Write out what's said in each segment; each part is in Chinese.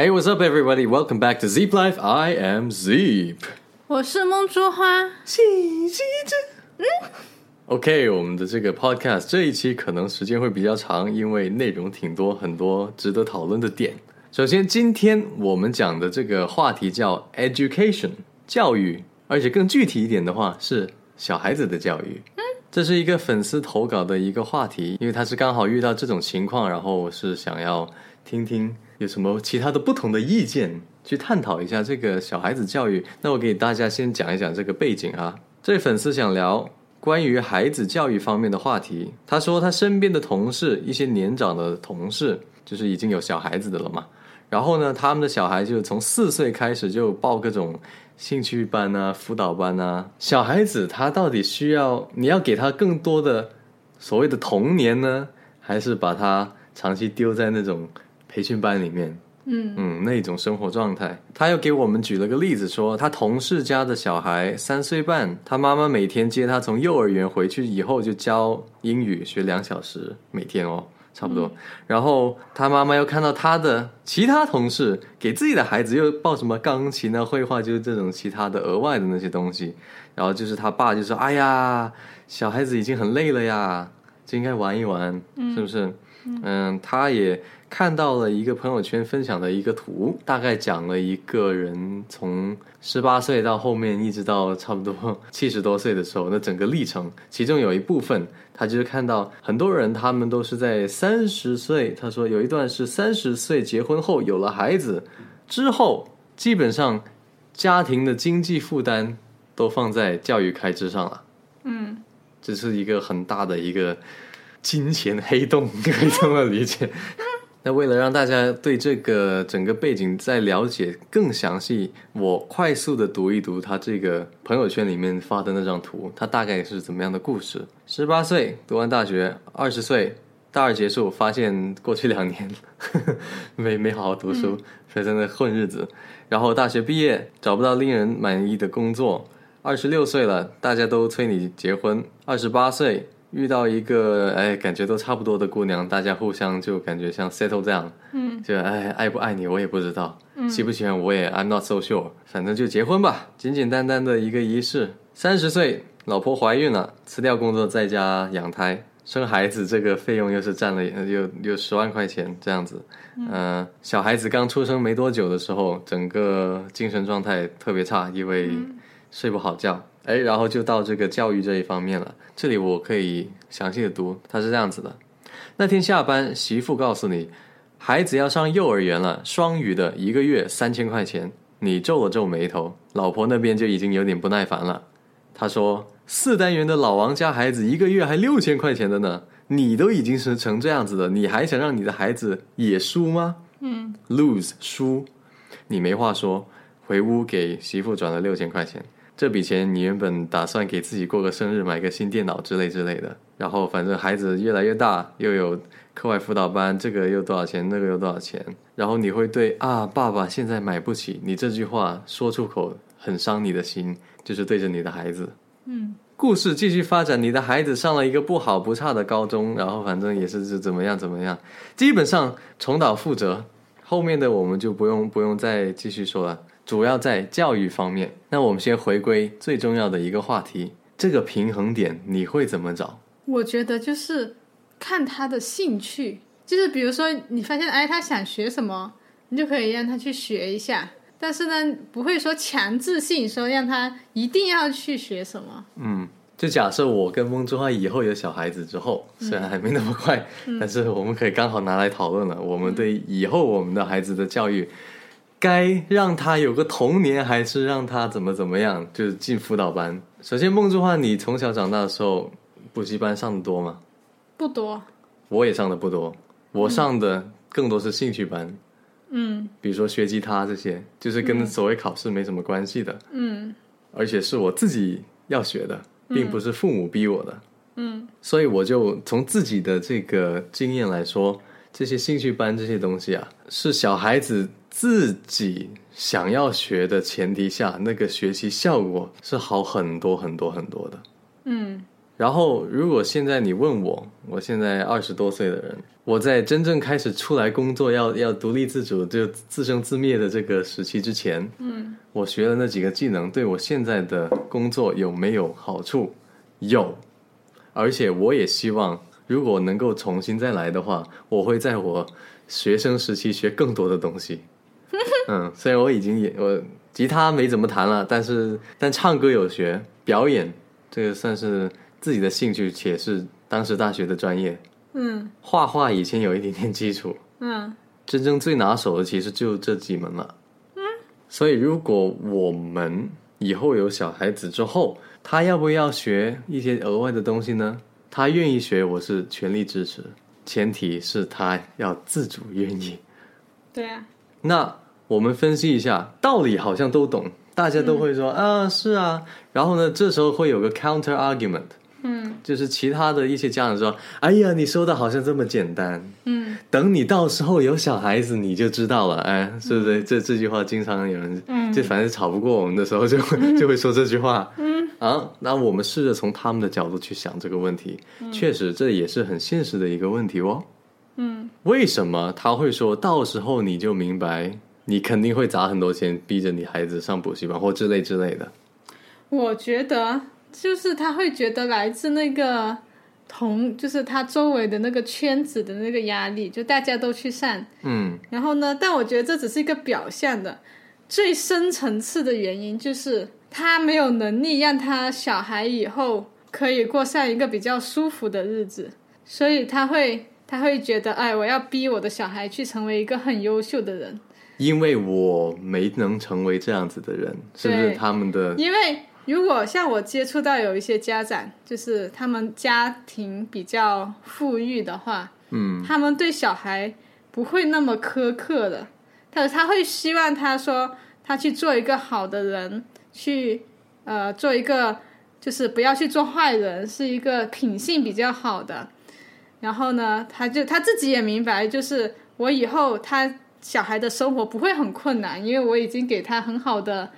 Hey, what's up, everybody? Welcome back to Zeep Life. I am Zeep. 我是梦珠花，细细致。OK，我们的这个 podcast 这一期可能时间会比较长，因为内容挺多，很多值得讨论的点。首先，今天我们讲的这个话题叫 education 教育，而且更具体一点的话是小孩子的教育。嗯，这是一个粉丝投稿的一个话题，因为他是刚好遇到这种情况，然后是想要听听有什么其他的不同的意见，去探讨一下这个小孩子教育。那我给大家先讲一讲这个背景啊。这位粉丝想聊关于孩子教育方面的话题。他说他身边的同事，一些年长的同事，就是已经有小孩子的了嘛。然后呢，他们的小孩就从四岁开始就报各种兴趣班啊、辅导班啊。小孩子他到底需要你要给他更多的所谓的童年呢，还是把他长期丢在那种培训班里面？嗯嗯，那种生活状态。他又给我们举了个例子说，他同事家的小孩三岁半，他妈妈每天接他从幼儿园回去以后就教英语，学两小时每天哦，差不多。然后他妈妈又看到他的其他同事给自己的孩子又报什么钢琴啊、绘画，就是这种其他的额外的那些东西。然后就是他爸就说：“哎呀，小孩子已经很累了呀，就应该玩一玩，是不是？”嗯，他也看到了一个朋友圈分享的一个图，大概讲了一个人从十八岁到后面一直到差不多 七十多岁的时候，那整个历程，其中有一部分，他就是看到很多人他们都是在三十岁，他说有一段是三十岁结婚后有了孩子之后，基本上家庭的经济负担都放在教育开支上了。嗯这是一个很大的一个金钱黑洞，可以这么理解。那为了让大家对这个整个背景再了解更详细，我快速的读一读他这个朋友圈里面发的那张图，他大概是怎么样的故事？十八岁读完大学，二十岁大二结束，发现过去两年 没没好好读书，所以在那混日子。然后大学毕业找不到令人满意的工作，二十六岁了，大家都催你结婚。二十八岁遇到一个哎，感觉都差不多的姑娘，大家互相就感觉像 settle down，，嗯就哎爱不爱你我也不知道，喜不喜欢我也 I'm not so sure，反正就结婚吧，简简单单的一个仪式。三十岁，老婆怀孕了，辞掉工作在家养胎。生孩子这个费用又是占了呃有有十万块钱这样子，嗯、小孩子刚出生没多久的时候，整个精神状态特别差，因为睡不好觉。哎，然后就到这个教育这一方面了。这里我可以详细的读，他是这样子的：那天下班，媳妇告诉你，孩子要上幼儿园了，双语的，一个月三千块钱。你皱了皱眉头，老婆那边就已经有点不耐烦了。她说：“四单元的老王家孩子一个月还六千块钱的呢，你都已经是成这样子了，你还想让你的孩子也输吗？嗯，lose 输，你没话说，回屋给媳妇转了六千块钱。这笔钱你原本打算给自己过个生日，买个新电脑之类之类的。然后反正孩子越来越大，又有课外辅导班，这个又多少钱，那个又多少钱。然后你会对啊，爸爸现在买不起，你这句话说出口很伤你的心，就是对着你的孩子。嗯故事继续发展，你的孩子上了一个不好不差的高中，然后反正也是是怎么样怎么样，基本上重蹈覆辙。后面的我们就不用不用再继续说了，主要在教育方面。那我们先回归最重要的一个话题，这个平衡点你会怎么找？我觉得就是看他的兴趣，就是比如说你发现哎他想学什么，你就可以让他去学一下，但是呢不会说强制性说让他一定要去学什么。嗯，就假设我跟翁之花以后有小孩子之后，虽然还没那么快，但是我们可以刚好拿来讨论了。我们对以后我们的孩子的教育，该让他有个童年，还是让他怎么怎么样，就是进辅导班。首先，梦之花，你从小长大的时候，补习班上的多吗？不多，我也上的不多，我上的更多是兴趣班，嗯。比如说学吉他这些，就是跟所谓考试没什么关系的，嗯。而且是我自己要学的，并不是父母逼我的。嗯。所以我就从自己的这个经验来说，这些兴趣班这些东西啊，是小孩子自己想要学的前提下，那个学习效果是好很多很多很多的。嗯然后，如果现在你问我，我现在二十多岁的人，我在真正开始出来工作，要要独立自主，就自生自灭的这个时期之前，嗯，我学了那几个技能，对我现在的工作有没有好处？有，而且我也希望，如果能够重新再来的话，我会在我学生时期学更多的东西。嗯，虽然我已经也我吉他没怎么弹了，但是但唱歌有学，表演这个算是自己的兴趣，且是当时大学的专业。嗯画画以前有一点点基础，嗯真正最拿手的其实就这几门了。嗯，所以如果我们以后有小孩子之后，他要不要学一些额外的东西呢？他愿意学，我是全力支持，前提是他要自主愿意。对啊，那我们分析一下，道理好像都懂，大家都会说、啊是啊，然后呢，这时候会有个 counter argument，嗯。就是其他的一些家长说，哎呀，你说的好像这么简单，嗯。等你到时候有小孩子你就知道了，哎，是不是？这这句话经常有人，嗯。就反正吵不过我们的时候就会、就会说这句话，嗯。啊，那我们试着从他们的角度去想这个问题，确实这也是很现实的一个问题哦。嗯。为什么他会说到时候你就明白，你肯定会砸很多钱逼着你孩子上补习班或之类之类的？我觉得就是他会觉得来自那个同，就是他周围的那个圈子的那个压力，就大家都去上，嗯。然后呢，但我觉得这只是一个表象的，最深层次的原因就是他没有能力让他小孩以后可以过上一个比较舒服的日子，所以他会他会觉得，哎，我要逼我的小孩去成为一个很优秀的人，因为我没能成为这样子的人，是不是他们的？因为如果像我接触到有一些家长，就是他们家庭比较富裕的话，嗯他们对小孩不会那么苛刻的，他他会希望他说他去做一个好的人，去呃做一个就是不要去做坏人，是一个品性比较好的。然后呢，他就他自己也明白，就是我以后他小孩的生活不会很困难，因为我已经给他很好的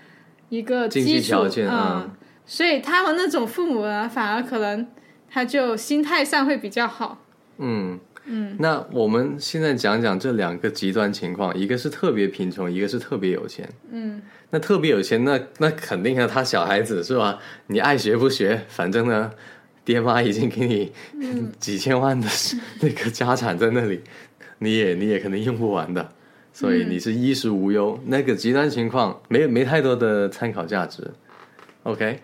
一个经济基础，条件嗯啊，所以他们那种父母呢，反而可能他就心态上会比较好。嗯嗯。那我们现在讲讲这两个极端情况，一个是特别贫穷，一个是特别有钱。嗯那特别有钱，那那肯定啊，他小孩子是吧？你爱学不学，反正呢，爹妈已经给你 几千万的 那个家产在那里，你也你也肯定用不完的，所以你是衣食无忧。那个极端情况没没太多的参考价值，OK？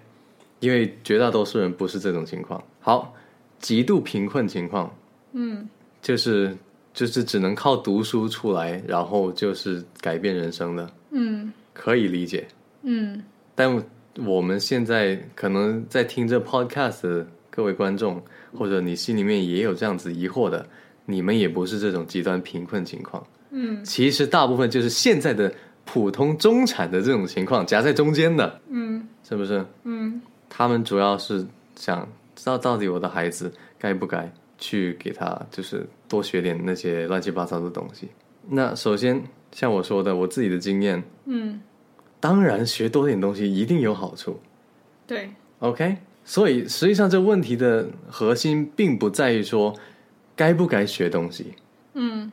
因为绝大多数人不是这种情况。好，极度贫困情况嗯就是就是只能靠读书出来，然后就是改变人生的，嗯可以理解。嗯但我们现在可能在听这 podcast 的各位观众，或者你心里面也有这样子疑惑的，你们也不是这种极端贫困情况。嗯其实大部分就是现在的普通中产的这种情况，夹在中间的，嗯是不是？嗯他们主要是想知道到底我的孩子该不该去给他，就是多学点那些乱七八糟的东西。那首先像我说的，我自己的经验，嗯，当然学多点东西一定有好处。对，OK，所以实际上这问题的核心并不在于说该不该学东西，嗯。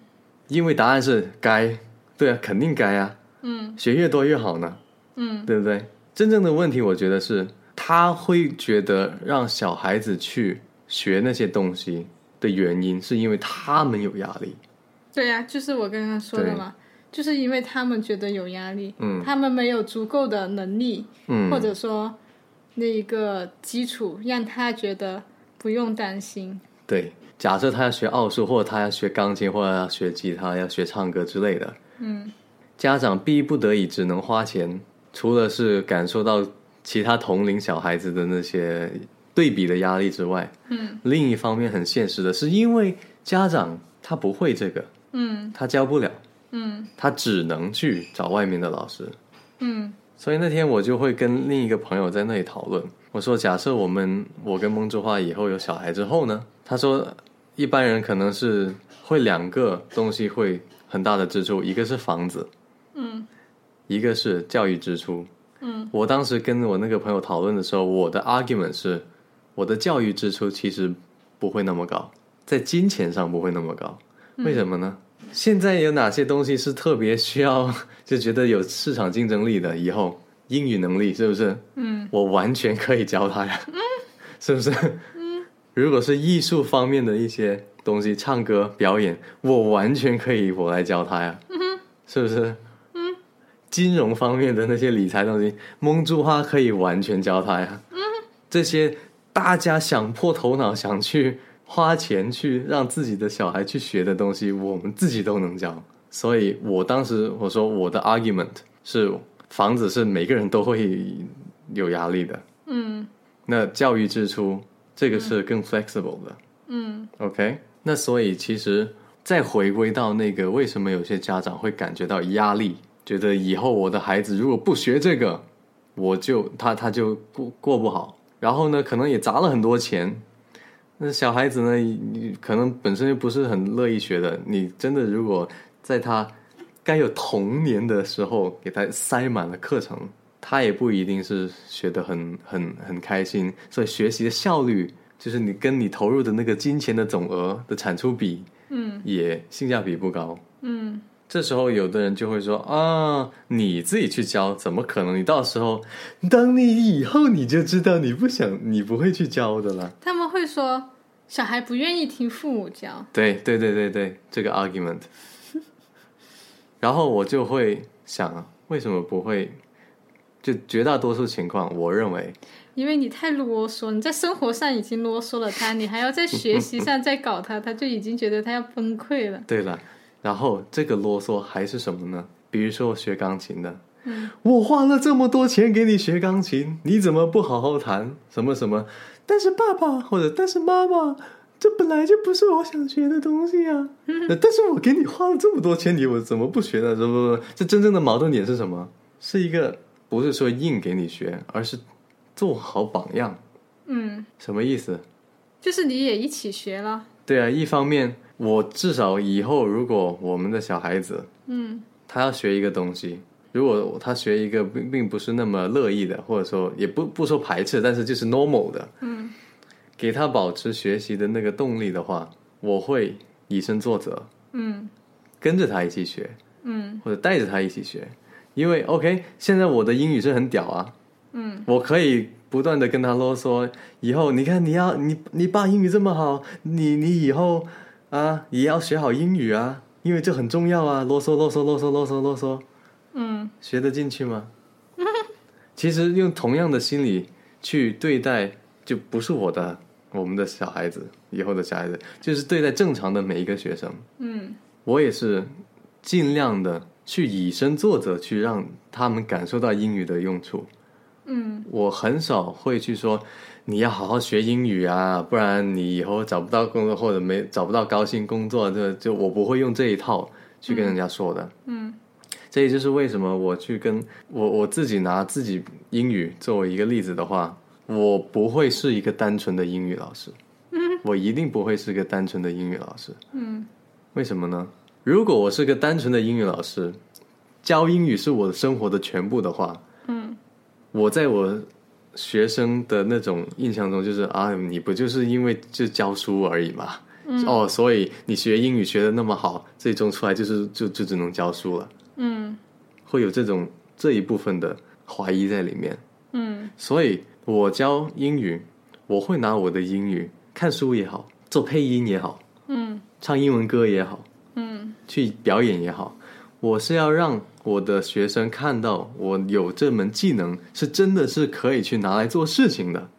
因为答案是该，对啊，肯定该啊，嗯。学越多越好呢，嗯。对不对？真正的问题，我觉得是他会觉得让小孩子去学那些东西的原因，是因为他们有压力。对呀、就是我刚刚说的嘛，就是因为他们觉得有压力，嗯。他们没有足够的能力，嗯，或者说那一个基础，让他觉得不用担心。对，假设他要学奥数，或者他要学钢琴，或者要学吉他，要学唱歌之类的，嗯家长逼不得已只能花钱，除了是感受到其他同龄小孩子的那些对比的压力之外，嗯另一方面很现实的是，因为家长他不会这个，嗯他教不了，嗯他只能去找外面的老师。嗯所以那天我就会跟另一个朋友在那里讨论，我说假设我们我跟梦之花以后有小孩之后呢，他说一般人可能是会两个东西会很大的支出，一个是房子，嗯一个是教育支出。嗯我当时跟我那个朋友讨论的时候，我的 argument 是，我的教育支出其实不会那么高，在金钱上不会那么高。为什么呢？现在有哪些东西是特别需要 就觉得有市场竞争力的？以后英语能力是不是？嗯，我完全可以教他呀。嗯，是不是？嗯，如果是艺术方面的一些东西，唱歌表演，我完全可以我来教他呀。嗯是不是？嗯，金融方面的那些理财东西，蒙珠花可以完全教他呀。嗯，这些大家想破头脑想去。花钱去让自己的小孩去学的东西，我们自己都能教。所以我当时我说我的 argument 是房子是每个人都会有压力的。嗯，那教育支出这个是更 flexible 的。嗯，OK。那所以其实再回归到那个为什么有些家长会感觉到压力，觉得以后我的孩子如果不学这个，我就他他就过过不好。然后呢，可能也砸了很多钱。那小孩子呢？你可能本身就不是很乐意学的。你真的如果在他该有童年的时候给他塞满了课程，他也不一定是学得很很很开心。所以学习的效率，就是你跟你投入的那个金钱的总额的产出比，嗯，也性价比不高。嗯，这时候有的人就会说啊，你自己去教，怎么可能？你到时候当你以后你就知道，你不想，你不会去教的了。他们会说。小孩不愿意听父母教，对对对对对，这个 argument，然后我就会想，为什么不会？就绝大多数情况，我认为，因为你太啰嗦，你在生活上已经啰嗦了他，你还要在学习上再搞他，他就已经觉得他要崩溃了。对了，然后这个啰嗦还是什么呢？比如说学钢琴的，嗯，我花了这么多钱给你学钢琴，你怎么不好好弹？什么什么？但是爸爸或者但是妈妈，这本来就不是我想学的东西呀。但是我给你花了这么多钱，你我怎么不学呢？不不不，这真正的矛盾点是什么？是一个不是说硬给你学，而是做好榜样。嗯，什么意思？就是你也一起学了。对啊，一方面我至少以后如果我们的小孩子，嗯，他要学一个东西。如果他学一个并并不是那么乐意的，或者说也不不说排斥，但是就是 normal 的，嗯，给他保持学习的那个动力的话，我会以身作则，嗯，跟着他一起学，嗯，或者带着他一起学，因为 OK，现在我的英语是很屌啊，嗯，我可以不断的跟他啰嗦，以后你看你要你你爸英语这么好，你你以后啊也要学好英语啊，因为这很重要啊，啰嗦啰嗦啰嗦啰嗦啰嗦。嗯，学得进去吗？其实用同样的心理去对待，就不是我的，我们的小孩子，以后的小孩子，就是对待正常的每一个学生。嗯，我也是尽量的去以身作则，去让他们感受到英语的用处。嗯，我很少会去说你要好好学英语啊，不然你以后找不到工作或者没找不到高薪工作，这就我不会用这一套去跟人家说的。嗯。这也就是为什么我去跟我我自己拿自己英语作为一个例子的话，我不会是一个单纯的英语老师，嗯，我一定不会是个单纯的英语老师，嗯，为什么呢？如果我是个单纯的英语老师，教英语是我的生活的全部的话，嗯，我在我学生的那种印象中就是啊，你不就是因为就教书而已嘛，哦，所以你学英语学的那么好，最终出来就是就就只能教书了。嗯，会有这种这一部分的怀疑在里面。嗯，所以我教英语，我会拿我的英语看书也好，做配音也好，嗯，唱英文歌也好，嗯，去表演也好，我是要让我的学生看到我有这门技能是真的是可以去拿来做事情的。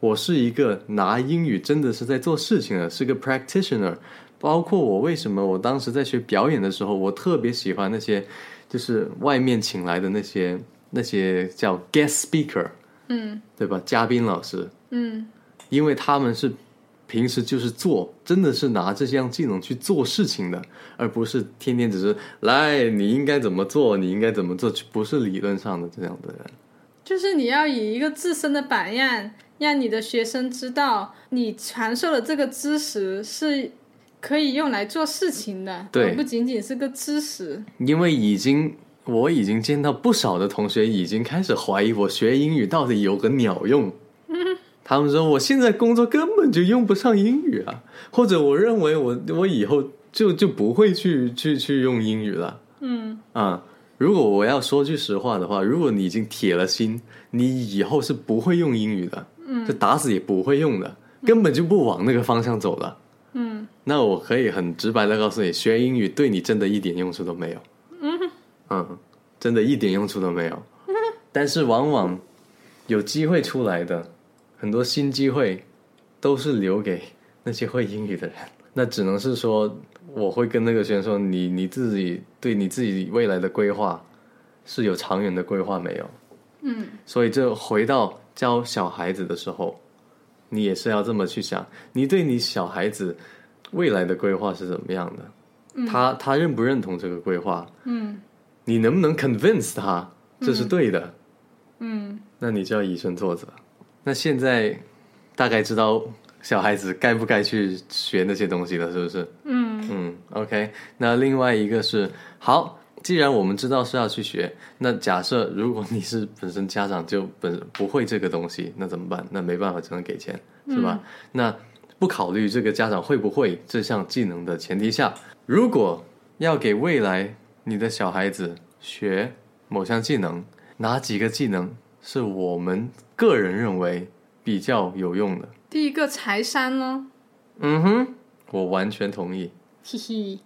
我是一个拿英语真的是在做事情的，是个 practitioner。包括我为什么我当时在学表演的时候，我特别喜欢那些，就是外面请来的那些那些叫 guest speaker，嗯，对吧？嘉宾老师，嗯，因为他们是平时就是做，真的是拿这项技能去做事情的，而不是天天只是来你应该怎么做，你应该怎么做，不是理论上的这样的人。就是你要以一个自身的榜样，让你的学生知道你传授的这个知识是。可以用来做事情的，对，不仅仅是个知识。因为已经，我已经见到不少的同学已经开始怀疑我学英语到底有个鸟用。他们说我现在工作根本就用不上英语啊，或者我认为我我以后就就不会去去去用英语了。嗯啊，如果我要说句实话的话，如果你已经铁了心，你以后是不会用英语的，嗯，就打死也不会用的，根本就不往那个方向走了。嗯那我可以很直白的告诉你，学英语对你真的一点用处都没有。嗯真的一点用处都没有。但是往往有机会出来的很多新机会，都是留给那些会英语的人。那只能是说，我会跟那个学生说，你你自己对你自己未来的规划是有长远的规划没有？嗯所以这回到教小孩子的时候，你也是要这么去想，你对你小孩子未来的规划是怎么样的？他他认不认同这个规划？嗯你能不能 convince 他这是对的？嗯那你就要以身作则。那现在大概知道小孩子该不该去学那些东西了，是不是？嗯嗯，OK。那另外一个是，好，既然我们知道是要去学，那假设如果你是本身家长就本不会这个东西，那怎么办？那没办法，只能给钱，是吧？那不考虑这个家长会不会这项技能的前提下，如果要给未来你的小孩子学某项技能，哪几个技能是我们个人认为比较有用的？第一个财商咯，嗯哼，我完全同意。嘿嘿。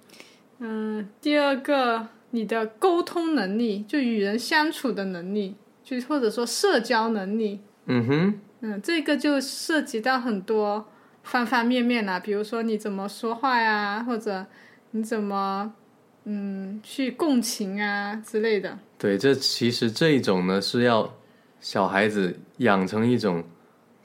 嗯，第二个你的沟通能力，就与人相处的能力，就或者说社交能力。嗯哼，嗯，这个就涉及到很多方方面面啦，比如说你怎么说话呀，或者你怎么嗯去共情啊之类的。对，这其实这一种呢是要小孩子养成一种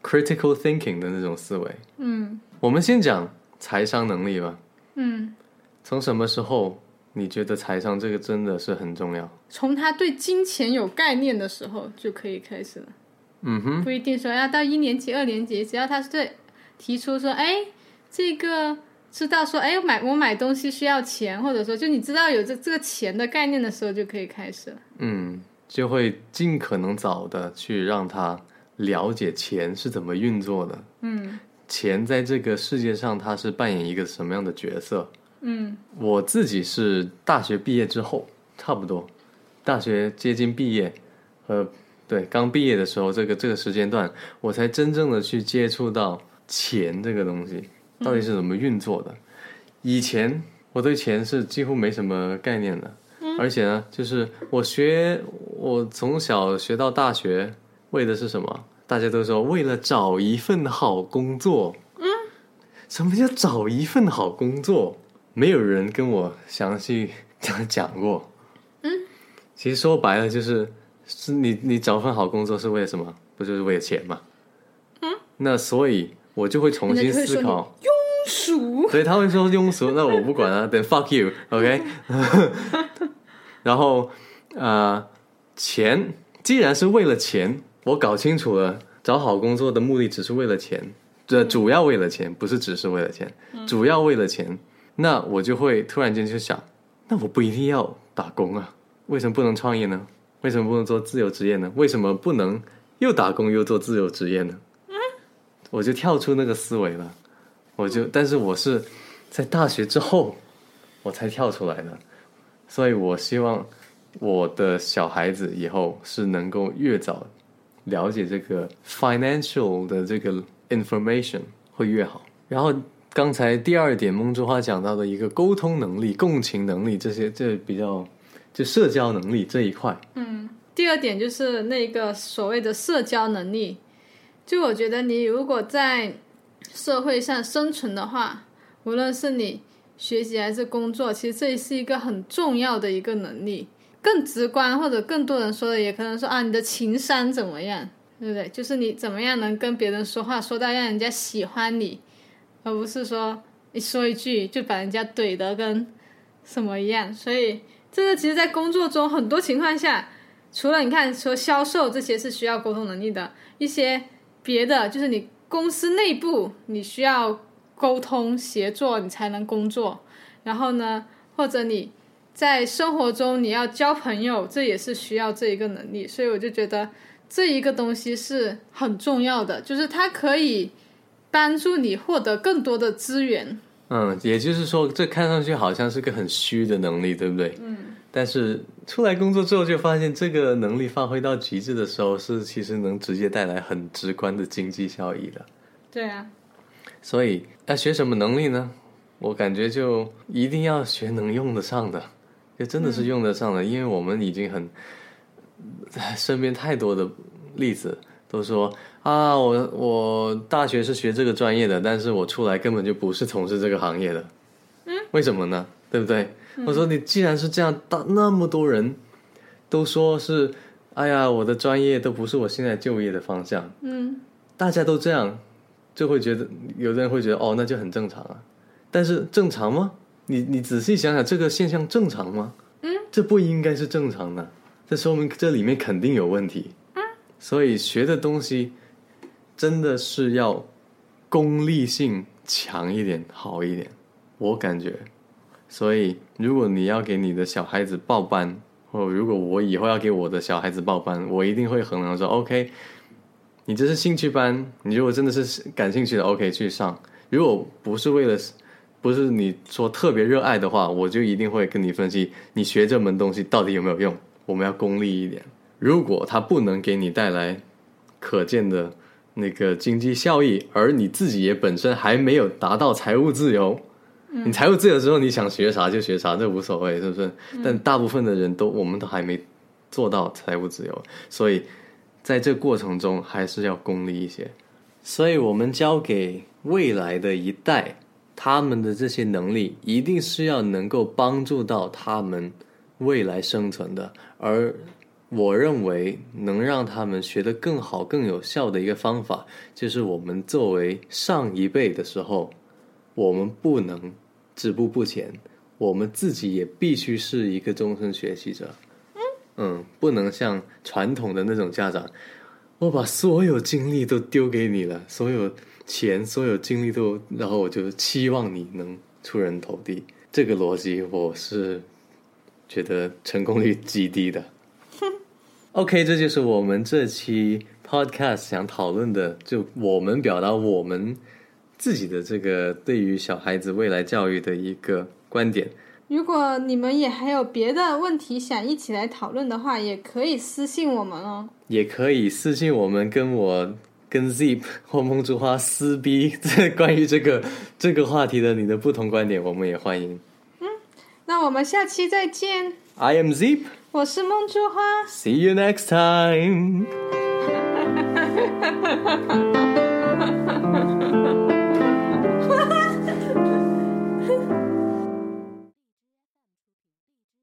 critical thinking 的那种思维。嗯我们先讲财商能力吧。嗯，从什么时候你觉得财商这个真的是很重要？从他对金钱有概念的时候就可以开始了，嗯哼，不一定说要到一年级、二年级，只要他是对提出说，哎，这个知道说，哎，买我买东西需要钱，或者说就你知道有这这个钱的概念的时候就可以开始了。嗯，就会尽可能早的去让他了解钱是怎么运作的。嗯钱在这个世界上它是扮演一个什么样的角色？嗯我自己是大学毕业之后，差不多大学接近毕业，呃，对，刚毕业的时候，这个这个时间段，我才真正的去接触到钱这个东西到底是怎么运作的。以前我对钱是几乎没什么概念的，而且呢，就是我学，我从小学到大学，为的是什么？大家都说为了找一份好工作。嗯，什么叫找一份好工作？没有人跟我详细讲过。嗯，其实说白了就是，是你你找份好工作是为了什么？不就是为了钱吗？嗯，那所以我就会重新思考。鼠所以他会说庸俗，那我不管啊，等 fuck you，OK、然后呃，钱既然是为了钱，我搞清楚了，找好工作的目的只是为了钱，这主要为了钱，不是只是为了钱，主要为了钱，那我就会突然间就想，那我不一定要打工啊，为什么不能创业呢？为什么不能做自由职业呢？为什么不能又打工又做自由职业呢？我就跳出那个思维了。我就，但是我是在大学之后我才跳出来的，所以我希望我的小孩子以后是能够越早了解这个 financial 的这个 information 会越好。然后刚才第二点，梦之花讲到的一个沟通能力、共情能力这些，这比较就社交能力这一块，嗯，第二点就是那个所谓的社交能力，就我觉得你如果在社会上生存的话，无论是你学习还是工作，其实这是一个很重要的一个能力。更直观或者更多人说的，也可能说啊，你的情商怎么样，对不对？就是你怎么样能跟别人说话，说到让人家喜欢你，而不是说一说一句就把人家怼得跟什么一样。所以这个其实，在工作中很多情况下，除了你看说销售这些是需要沟通能力的，一些别的就是你公司内部你需要沟通协作，你才能工作。然后呢，或者你在生活中你要交朋友，这也是需要这一个能力。所以我就觉得这一个东西是很重要的，就是它可以帮助你获得更多的资源。嗯，也就是说，这看上去好像是个很虚的能力，对不对？嗯。但是出来工作之后，就发现这个能力发挥到极致的时候，是其实能直接带来很直观的经济效益的。对啊。所以要学什么能力呢？我感觉就一定要学能用得上的，就真的是用得上的，因为我们已经很身边太多的例子都说啊，我我大学是学这个专业的，但是我出来根本就不是从事这个行业的。嗯，为什么呢？对不对？我说你既然是这样，大那么多人都说是，哎呀，我的专业都不是我现在就业的方向。嗯，大家都这样，就会觉得有的人会觉得哦，那就很正常啊。但是正常吗？你你仔细想想，这个现象正常吗？嗯，这不应该是正常的，这说明这里面肯定有问题。嗯，所以学的东西真的是要功利性强一点，好一点。我感觉，所以如果你要给你的小孩子报班，或如果我以后要给我的小孩子报班，我一定会衡量说，OK，你这是兴趣班，你如果真的是感兴趣的，OK 去上。如果不是为了不是你说特别热爱的话，我就一定会跟你分析，你学这门东西到底有没有用。我们要功利一点。如果它不能给你带来可见的那个经济效益，而你自己也本身还没有达到财务自由，你财务自由之后，你想学啥就学啥，这无所谓，是不是？但大部分的人都，我们都还没做到财务自由，所以在这过程中还是要功利一些。所以我们交给未来的一代。他们的这些能力一定是要能够帮助到他们未来生存的，而我认为能让他们学得更好、更有效的一个方法，就是我们作为上一辈的时候，我们不能止步不前，我们自己也必须是一个终身学习者。嗯，不能像传统的那种家长，我把所有精力都丢给你了，所有。钱所有精力都，然后我就期望你能出人头地。这个逻辑我是觉得成功率极低的。OK，这就是我们这期 Podcast 想讨论的，就我们表达我们自己的这个对于小孩子未来教育的一个观点。如果你们也还有别的问题想一起来讨论的话，也可以私信我们哦。也可以私信我们，跟我。跟 Zip 或梦之花撕逼，这关于这个 这个话题的你的不同观点，我们也欢迎。嗯，那我们下期再见。I am Zip，我是梦之花。See you next time。